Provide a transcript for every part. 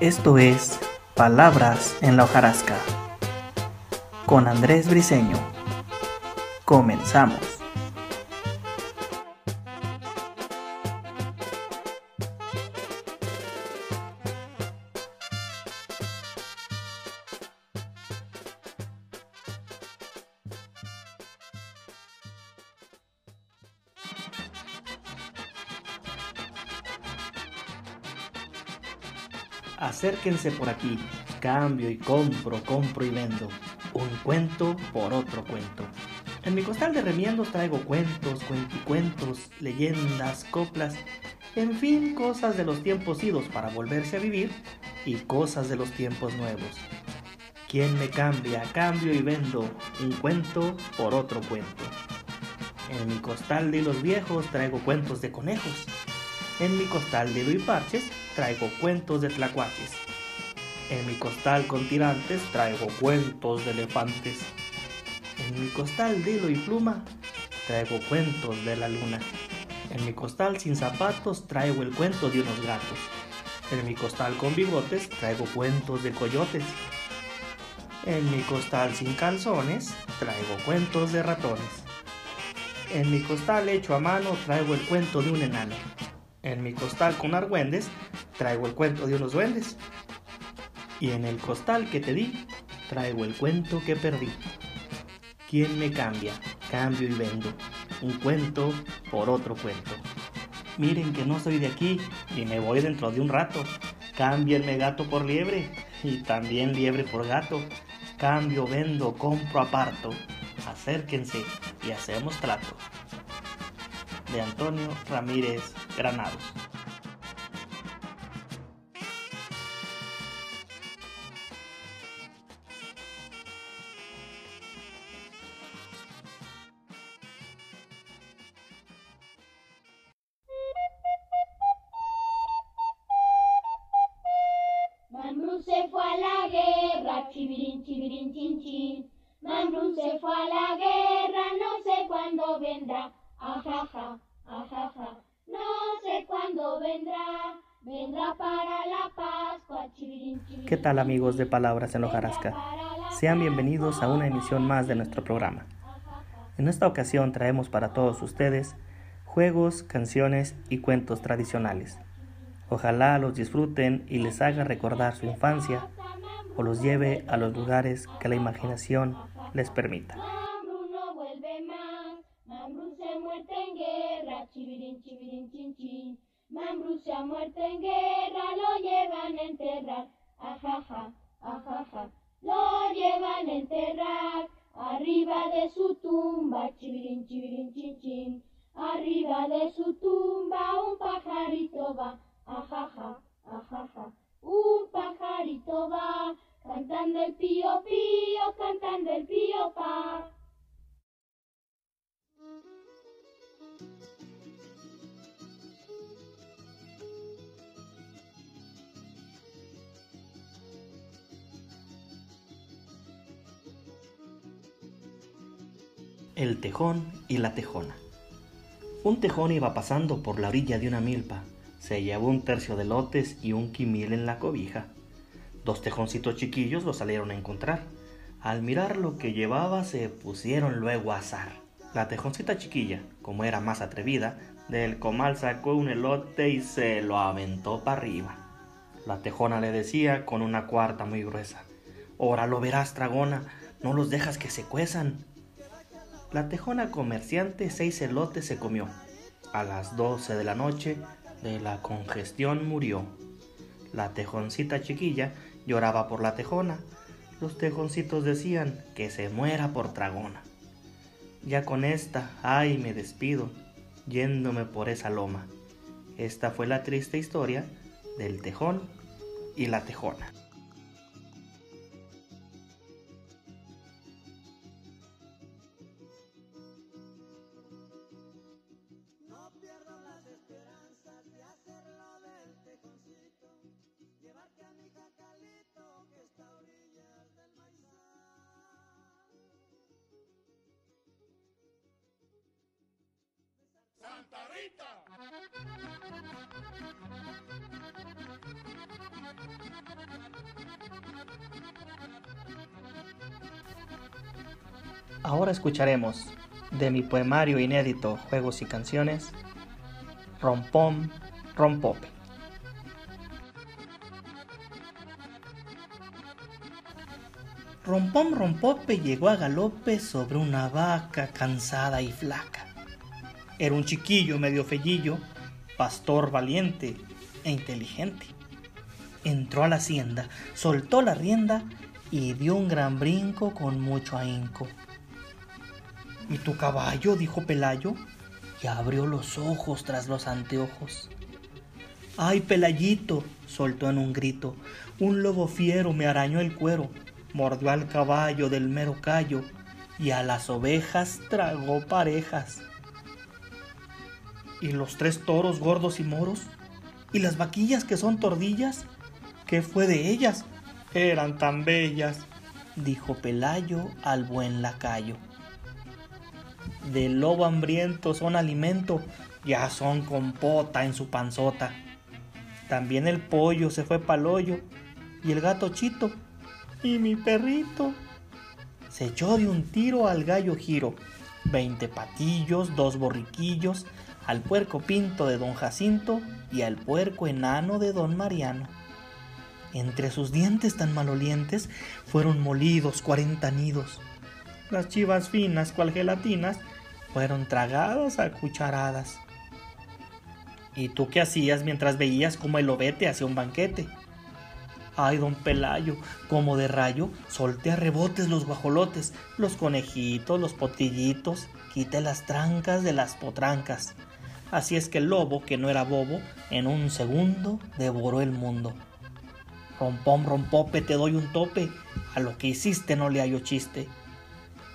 Esto es Palabras en la hojarasca con Andrés Briseño. Comenzamos. Acérquense por aquí, cambio y compro, compro y vendo. Un cuento por otro cuento. En mi costal de remiendos traigo cuentos, cuenticuentos, leyendas, coplas, en fin, cosas de los tiempos idos para volverse a vivir y cosas de los tiempos nuevos. ¿Quién me cambia? Cambio y vendo un cuento por otro cuento. En mi costal de los viejos traigo cuentos de conejos. En mi costal de hilo y parches traigo cuentos de tlacuaches. En mi costal con tirantes traigo cuentos de elefantes. En mi costal de hilo y pluma traigo cuentos de la luna. En mi costal sin zapatos traigo el cuento de unos gatos. En mi costal con bigotes traigo cuentos de coyotes. En mi costal sin calzones traigo cuentos de ratones. En mi costal hecho a mano traigo el cuento de un enano. En mi costal con argüendes traigo el cuento de unos duendes. Y en el costal que te di, traigo el cuento que perdí. ¿Quién me cambia? Cambio y vendo. Un cuento por otro cuento. Miren que no soy de aquí y me voy dentro de un rato. Cámbienme gato por liebre y también liebre por gato. Cambio, vendo, compro, aparto. Acérquense y hacemos trato. De Antonio Ramírez Granados. Mambrú se fue a la guerra, no sé cuándo vendrá. Ajaja, ajaja, no sé cuándo vendrá. Vendrá para la Pascua, chivirín. ¿Qué tal amigos de Palabras en Hojarasca? Sean bienvenidos a una emisión más de nuestro programa. En esta ocasión traemos para todos ustedes juegos, canciones y cuentos tradicionales. Ojalá los disfruten y les haga recordar su infancia o los lleve a los lugares que la imaginación les permita. Mambrú vuelve más, Mambrú se ha muerto en guerra, chivirín, chivirín, chin, chin. Se ha muerto en guerra, lo llevan a enterrar, ajaja, ajaja. Lo llevan a enterrar, arriba de su tumba, chivirín, chivirín, chin, chin. Arriba de su tumba un pajarito va, ajaja, ajaja. Un pajarito va, cantando el pío pío, cantando el pío pa. El tejón y la tejona. Un tejón iba pasando por la orilla de una milpa. Se llevó un tercio de lotes y un quimil en la cobija. Dos tejoncitos chiquillos lo salieron a encontrar. Al mirar lo que llevaba se pusieron luego a azar. La tejoncita chiquilla, como era más atrevida, del comal sacó un elote y se lo aventó para arriba. La tejona le decía con una cuarta muy gruesa. Ahora lo verás, dragona, no los dejas que se cuezan. La tejona comerciante seis elotes se comió. A las doce de la noche de la congestión murió. La tejoncita chiquilla lloraba por la tejona. Los tejoncitos decían que se muera por tragona. Ya con esta, ay, me despido, yéndome por esa loma. Esta fue la triste historia del tejón y la tejona. Ahora escucharemos de mi poemario inédito Juegos y Canciones, Rompom, Rompope. Rompom Rompope llegó a galope sobre una vaca cansada y flaca. Era un chiquillo medio fellillo pastor valiente e inteligente. Entró a la hacienda, soltó la rienda y dio un gran brinco con mucho ahínco. ¿Y tu caballo? dijo Pelayo, y abrió los ojos tras los anteojos. ¡Ay, Pelayito! soltó en un grito. Un lobo fiero me arañó el cuero, mordió al caballo del mero callo, y a las ovejas tragó parejas. ¿Y los tres toros gordos y moros? ¿Y las vaquillas que son tordillas? ¿Qué fue de ellas? Eran tan bellas, dijo Pelayo al buen lacayo. Del lobo hambriento son alimento, ya son compota en su panzota. También el pollo se fue pa'l hoyo, y el gato chito, y mi perrito. Se echó de un tiro al gallo giro, veinte patillos, dos borriquillos, al puerco pinto de don Jacinto y al puerco enano de don Mariano. Entre sus dientes tan malolientes fueron molidos cuarenta nidos. Las chivas finas, cual gelatinas, fueron tragadas a cucharadas. ¿Y tú qué hacías mientras veías como el lobete hacía un banquete? Ay, don Pelayo, como de rayo, solté a rebotes los guajolotes, los conejitos, los potillitos, quité las trancas de las potrancas. Así es que el lobo, que no era bobo, en un segundo devoró el mundo. Rompom, rompope, te doy un tope, a lo que hiciste no le hallo chiste.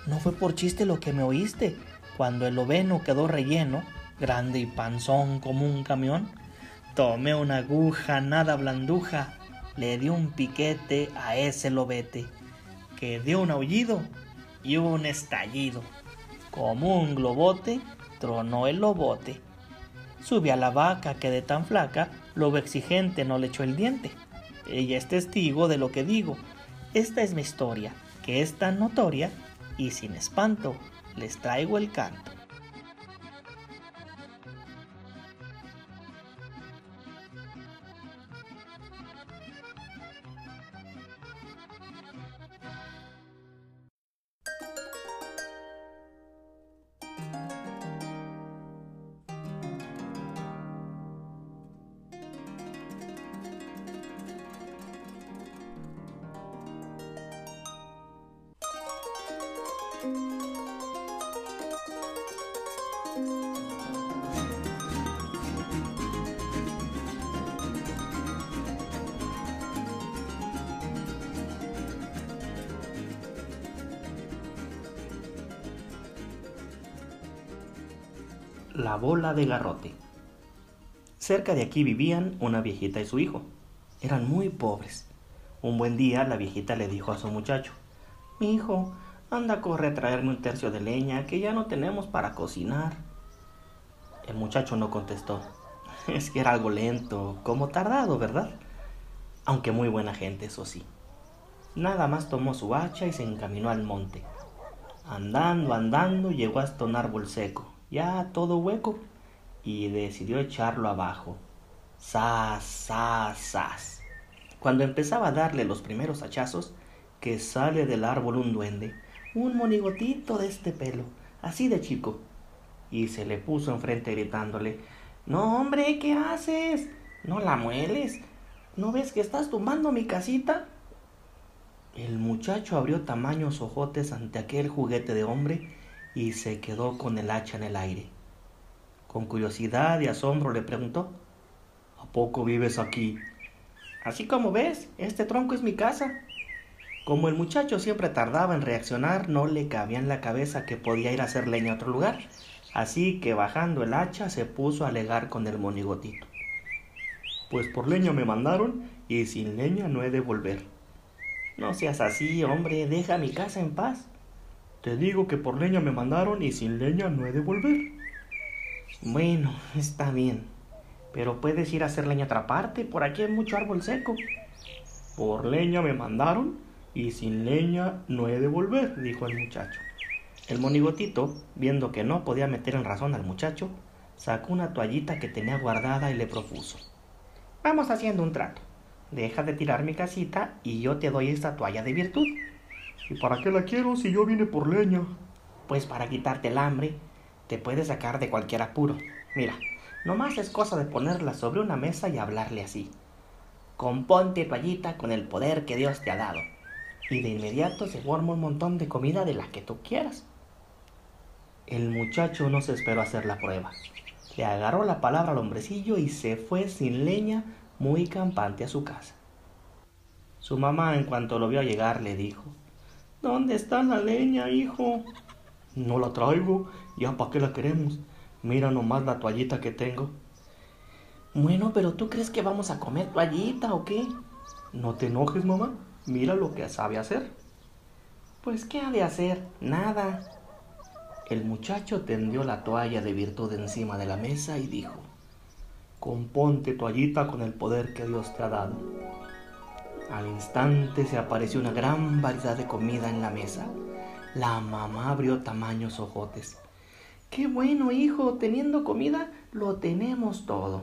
No fue por chiste lo que me oíste, cuando el oveno quedó relleno, grande y panzón como un camión. Tomé una aguja nada blanduja, le di un piquete a ese lobete, que dio un aullido y un estallido. Como un globote, tronó el lobote. Sube a la vaca que de tan flaca, lobo exigente no le echó el diente. Ella es testigo de lo que digo. Esta es mi historia, que es tan notoria, y sin espanto les traigo el canto. La bola de garrote. Cerca de aquí vivían una viejita y su hijo. Eran muy pobres. Un buen día la viejita le dijo a su muchacho, Mi hijo, anda a correr a traerme un tercio de leña que ya no tenemos para cocinar. El muchacho no contestó. Es que era algo lento, como tardado, ¿verdad? Aunque muy buena gente, eso sí. Nada más tomó su hacha y se encaminó al monte. Andando, andando, llegó hasta un árbol seco ya todo hueco, y decidió echarlo abajo. ¡Sas! Cuando empezaba a darle los primeros hachazos, que sale del árbol un duende, un monigotito de este pelo, así de chico, y se le puso enfrente gritándole, No, hombre, ¿qué haces? No la mueles. ¿No ves que estás tumbando mi casita? El muchacho abrió tamaños ojotes ante aquel juguete de hombre y se quedó con el hacha en el aire. Con curiosidad y asombro le preguntó, ¿A poco vives aquí? Así como ves, este tronco es mi casa. Como el muchacho siempre tardaba en reaccionar, no le cabía en la cabeza que podía ir a hacer leña a otro lugar, así que bajando el hacha se puso a alegar con el monigotito. Pues por leña me mandaron y sin leña no he de volver. No seas así, hombre, deja mi casa en paz. Te digo que por leña me mandaron y sin leña no he de volver. Bueno, está bien. Pero puedes ir a hacer leña a otra parte, por aquí hay mucho árbol seco. Por leña me mandaron y sin leña no he de volver, dijo el muchacho. El monigotito, viendo que no podía meter en razón al muchacho, sacó una toallita que tenía guardada y le propuso. Vamos haciendo un trato. Deja de tirar mi casita y yo te doy esta toalla de virtud. ¿Y para qué la quiero si yo vine por leña? Pues para quitarte el hambre, te puedes sacar de cualquier apuro. Mira, nomás es cosa de ponerla sobre una mesa y hablarle así. Componte toallita con el poder que Dios te ha dado. Y de inmediato se forma un montón de comida de la que tú quieras. El muchacho no se esperó hacer la prueba. Le agarró la palabra al hombrecillo y se fue sin leña, muy campante a su casa. Su mamá, en cuanto lo vio llegar, le dijo, ¿Dónde está la leña, hijo? No la traigo, ya para qué la queremos. Mira nomás la toallita que tengo. Bueno, pero ¿tú crees que vamos a comer toallita o qué? No te enojes, mamá. Mira lo que sabe hacer. Pues, ¿qué ha de hacer? Nada. El muchacho tendió la toalla de virtud encima de la mesa y dijo, Componte toallita con el poder que Dios te ha dado. Al instante se apareció una gran variedad de comida en la mesa. La mamá abrió tamaños ojotes. ¡Qué bueno, hijo! Teniendo comida, lo tenemos todo.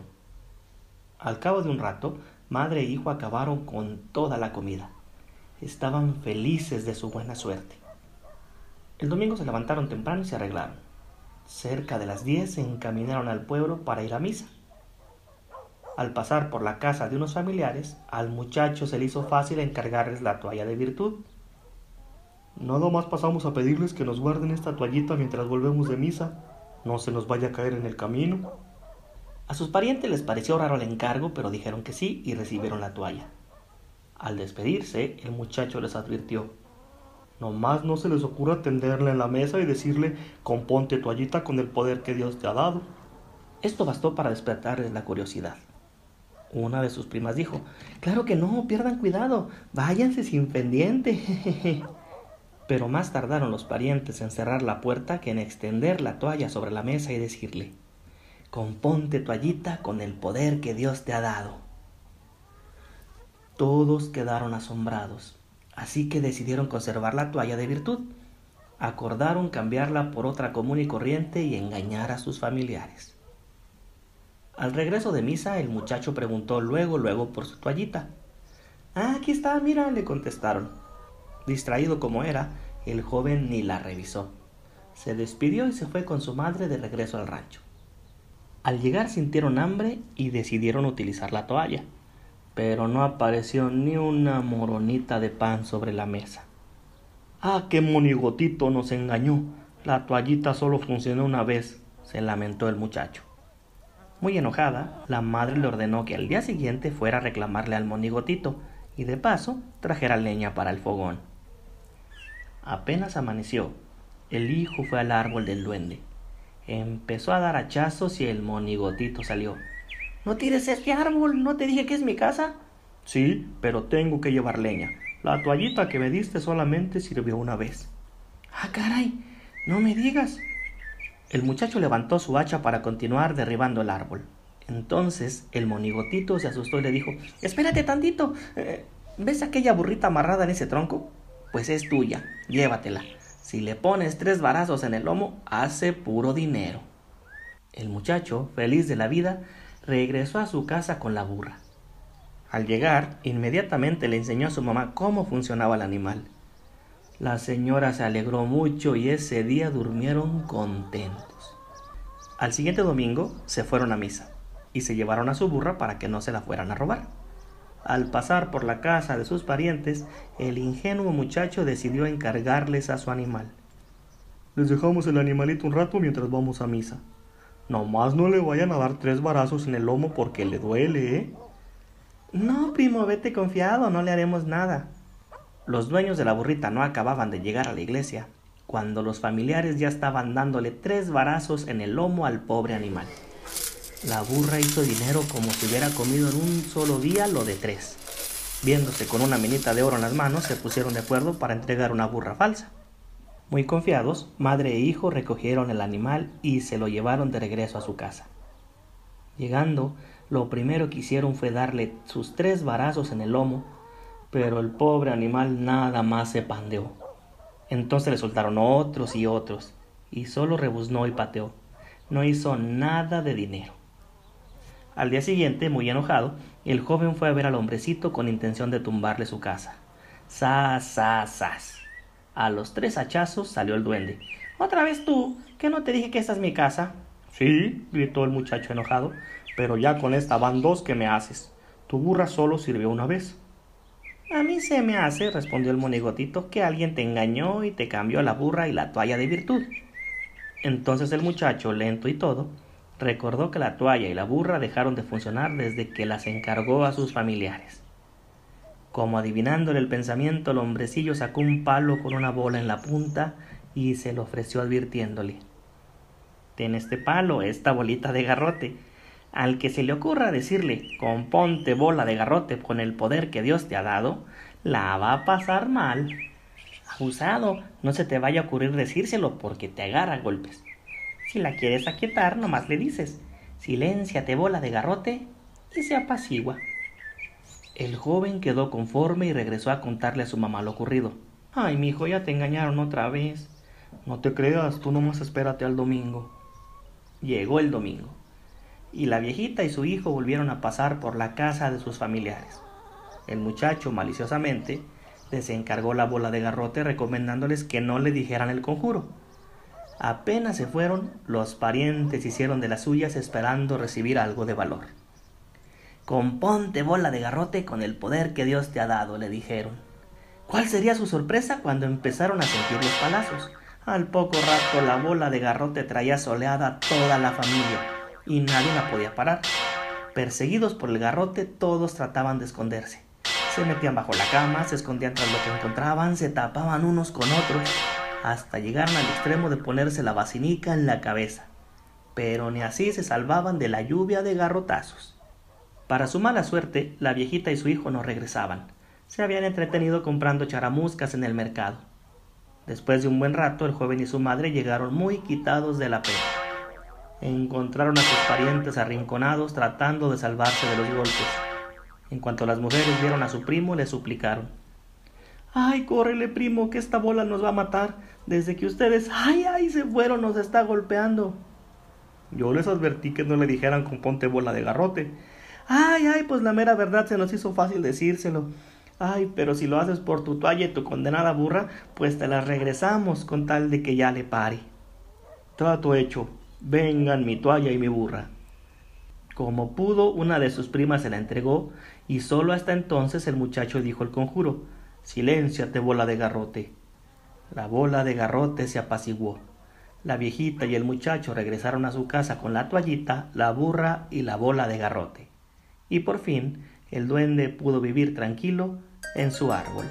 Al cabo de un rato, madre e hijo acabaron con toda la comida. Estaban felices de su buena suerte. El domingo se levantaron temprano y se arreglaron. Cerca de las diez se encaminaron al pueblo para ir a misa. Al pasar por la casa de unos familiares, al muchacho se le hizo fácil encargarles la toalla de virtud. Nada más pasamos a pedirles que nos guarden esta toallita mientras volvemos de misa. No se nos vaya a caer en el camino. A sus parientes les pareció raro el encargo, pero dijeron que sí y recibieron la toalla. Al despedirse, el muchacho les advirtió, Nomás no se les ocurra tenderla en la mesa y decirle, componte toallita con el poder que Dios te ha dado. Esto bastó para despertarles la curiosidad. Una de sus primas dijo, Claro que no, pierdan cuidado, váyanse sin pendiente. Pero más tardaron los parientes en cerrar la puerta que en extender la toalla sobre la mesa y decirle, Componte toallita con el poder que Dios te ha dado. Todos quedaron asombrados así que decidieron conservar la toalla de virtud. Acordaron cambiarla por otra común y corriente y engañar a sus familiares. Al regreso de misa, el muchacho preguntó luego, luego por su toallita. Ah, aquí está, mira, le contestaron. Distraído como era, el joven ni la revisó. Se despidió y se fue con su madre de regreso al rancho. Al llegar sintieron hambre y decidieron utilizar la toalla pero no apareció ni una moronita de pan sobre la mesa. Ah, qué monigotito nos engañó. La toallita solo funcionó una vez, se lamentó el muchacho. Muy enojada, la madre le ordenó que al día siguiente fuera a reclamarle al monigotito y de paso trajera leña para el fogón. Apenas amaneció, el hijo fue al árbol del duende. Empezó a dar hachazos y el monigotito salió. No tires este árbol, ¿no te dije que es mi casa? Sí, pero tengo que llevar leña. La toallita que me diste solamente sirvió una vez. Ah, caray, no me digas. El muchacho levantó su hacha para continuar derribando el árbol. Entonces el monigotito se asustó y le dijo, Espérate tantito, eh, ¿ves aquella burrita amarrada en ese tronco? Pues es tuya, llévatela. Si le pones tres varazos en el lomo, hace puro dinero. El muchacho, feliz de la vida, regresó a su casa con la burra. Al llegar, inmediatamente le enseñó a su mamá cómo funcionaba el animal. La señora se alegró mucho y ese día durmieron contentos. Al siguiente domingo se fueron a misa y se llevaron a su burra para que no se la fueran a robar. Al pasar por la casa de sus parientes, el ingenuo muchacho decidió encargarles a su animal. Les dejamos el animalito un rato mientras vamos a misa. Nomás no le vayan a dar tres varazos en el lomo porque le duele, ¿eh? No, primo, vete confiado, no le haremos nada. Los dueños de la burrita no acababan de llegar a la iglesia cuando los familiares ya estaban dándole tres varazos en el lomo al pobre animal. La burra hizo dinero como si hubiera comido en un solo día lo de tres. Viéndose con una minita de oro en las manos, se pusieron de acuerdo para entregar una burra falsa. Muy confiados, madre e hijo recogieron el animal y se lo llevaron de regreso a su casa. Llegando, lo primero que hicieron fue darle sus tres varazos en el lomo, pero el pobre animal nada más se pandeó. Entonces le soltaron otros y otros, y solo rebuznó y pateó. No hizo nada de dinero. Al día siguiente, muy enojado, el joven fue a ver al hombrecito con intención de tumbarle su casa. ¡Sas, sas, sas! A los tres hachazos salió el duende. ¿Otra vez tú? ¿Que no te dije que esta es mi casa? Sí, gritó el muchacho enojado, pero ya con esta van dos que me haces. Tu burra solo sirvió una vez. A mí se me hace, respondió el monigotito, que alguien te engañó y te cambió la burra y la toalla de virtud. Entonces el muchacho, lento y todo, recordó que la toalla y la burra dejaron de funcionar desde que las encargó a sus familiares. Como adivinándole el pensamiento, el hombrecillo sacó un palo con una bola en la punta y se lo ofreció advirtiéndole. Ten este palo, esta bolita de garrote, al que se le ocurra decirle componte bola de garrote con el poder que Dios te ha dado, la va a pasar mal. Abusado, no se te vaya a ocurrir decírselo porque te agarra golpes. Si la quieres aquietar, nomás le dices, silénciate bola de garrote, y se apacigua. El joven quedó conforme y regresó a contarle a su mamá lo ocurrido. Ay, mi hijo, ya te engañaron otra vez. No te creas, tú nomás espérate al domingo. Llegó el domingo y la viejita y su hijo volvieron a pasar por la casa de sus familiares. El muchacho, maliciosamente, les encargó la bola de garrote recomendándoles que no le dijeran el conjuro. Apenas se fueron, los parientes hicieron de las suyas esperando recibir algo de valor. Componte bola de garrote con el poder que Dios te ha dado, le dijeron. ¿Cuál sería su sorpresa cuando empezaron a sentir los palazos? Al poco rato la bola de garrote traía soleada a toda la familia y nadie la podía parar. Perseguidos por el garrote, todos trataban de esconderse. Se metían bajo la cama, se escondían tras lo que encontraban, se tapaban unos con otros, hasta llegaron al extremo de ponerse la basinica en la cabeza. Pero ni así se salvaban de la lluvia de garrotazos. Para su mala suerte, la viejita y su hijo no regresaban. Se habían entretenido comprando charamuscas en el mercado. Después de un buen rato, el joven y su madre llegaron muy quitados de la pena encontraron a sus parientes arrinconados tratando de salvarse de los golpes. En cuanto las mujeres vieron a su primo, le suplicaron. Ay, córrele, primo, que esta bola nos va a matar. Desde que ustedes, ay, ay, se fueron, nos está golpeando. Yo les advertí que no le dijeran con ponte bola de garrote. Ay, ay, pues la mera verdad se nos hizo fácil decírselo. Ay, pero si lo haces por tu toalla y tu condenada burra, pues te la regresamos con tal de que ya le pare. Trato hecho, vengan mi toalla y mi burra. Como pudo, una de sus primas se la entregó, y solo hasta entonces el muchacho dijo el conjuro Silénciate, bola de garrote. La bola de garrote se apaciguó. La viejita y el muchacho regresaron a su casa con la toallita, la burra y la bola de garrote. Y por fin el duende pudo vivir tranquilo en su árbol.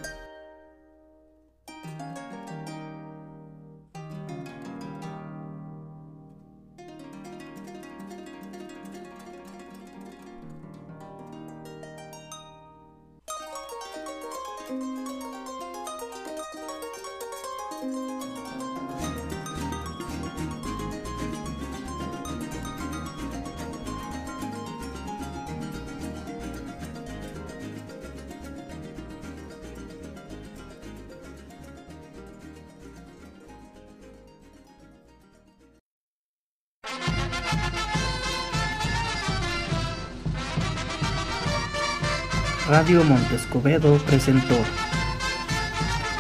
Radio Montescobedo presentó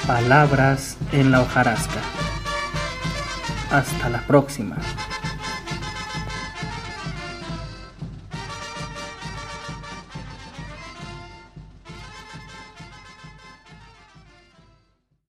Palabras en la hojarasca. Hasta la próxima.